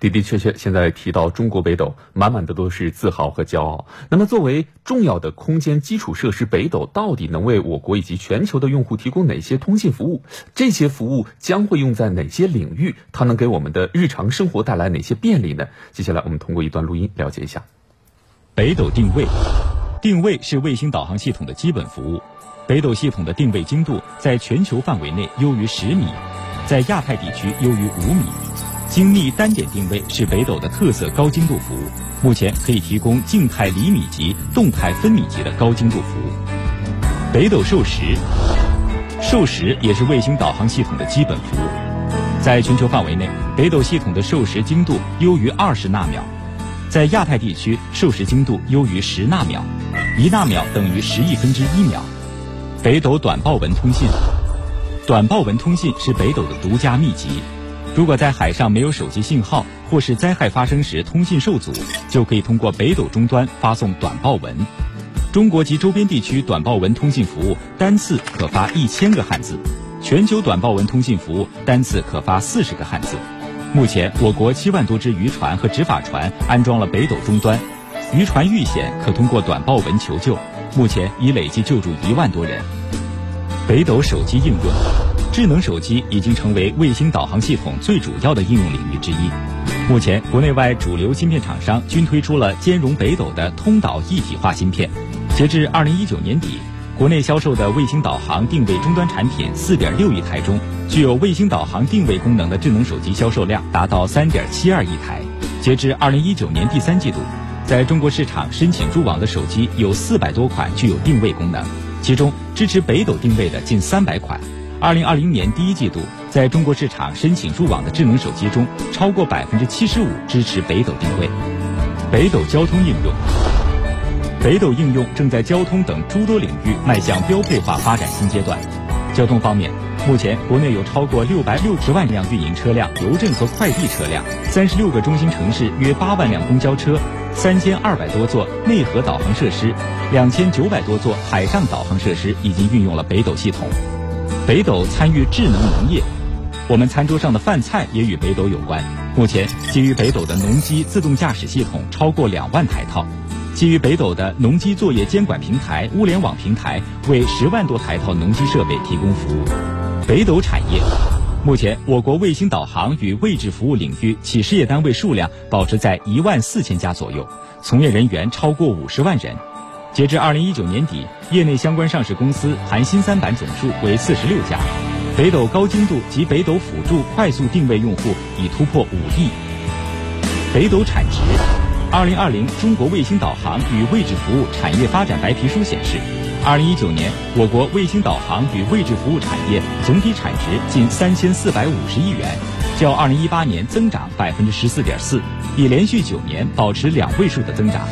的的确确，现在提到中国北斗，满满的都是自豪和骄傲。那么，作为重要的空间基础设施，北斗到底能为我国以及全球的用户提供哪些通信服务？这些服务将会用在哪些领域？它能给我们的日常生活带来哪些便利呢？接下来，我们通过一段录音了解一下。北斗定位，定位是卫星导航系统的基本服务。北斗系统的定位精度在全球范围内优于十米，在亚太地区优于五米。精密单点定位是北斗的特色高精度服务，目前可以提供静态厘米级、动态分米级的高精度服务。北斗授时，授时也是卫星导航系统的基本服务。在全球范围内，北斗系统的授时精度优于二十纳秒，在亚太地区授时精度优于十纳秒，一纳秒等于十亿分之一秒。北斗短报文通信，短报文通信是北斗的独家秘籍。如果在海上没有手机信号，或是灾害发生时通信受阻，就可以通过北斗终端发送短报文。中国及周边地区短报文通信服务单次可发一千个汉字，全球短报文通信服务单次可发四十个汉字。目前，我国七万多只渔船和执法船安装了北斗终端，渔船遇险可通过短报文求救，目前已累计救助一万多人。北斗手机应用。智能手机已经成为卫星导航系统最主要的应用领域之一。目前，国内外主流芯片厂商均推出了兼容北斗的通导一体化芯片。截至二零一九年底，国内销售的卫星导航定位终端产品四点六亿台中，具有卫星导航定位功能的智能手机销售量达到三点七二亿台。截至二零一九年第三季度，在中国市场申请入网的手机有四百多款具有定位功能，其中支持北斗定位的近三百款。二零二零年第一季度，在中国市场申请入网的智能手机中，超过百分之七十五支持北斗定位。北斗交通应用，北斗应用正在交通等诸多领域迈向标配化发展新阶段。交通方面，目前国内有超过六百六十万辆运营车辆、邮政和快递车辆，三十六个中心城市约八万辆公交车，三千二百多座内河导航设施，两千九百多座海上导航设施已经运用了北斗系统。北斗参与智能农业，我们餐桌上的饭菜也与北斗有关。目前，基于北斗的农机自动驾驶系统超过两万台套，基于北斗的农机作业监管平台、物联网平台为十万多台套农机设备提供服务。北斗产业，目前我国卫星导航与位置服务领域企事业单位数量保持在一万四千家左右，从业人员超过五十万人。截至二零一九年底，业内相关上市公司含新三板总数为四十六家，北斗高精度及北斗辅助快速定位用户已突破五亿。北斗产值，二零二零中国卫星导航与位置服务产业发展白皮书显示，二零一九年我国卫星导航与位置服务产业总体产值近三千四百五十亿元，较二零一八年增长百分之十四点四，已连续九年保持两位数的增长。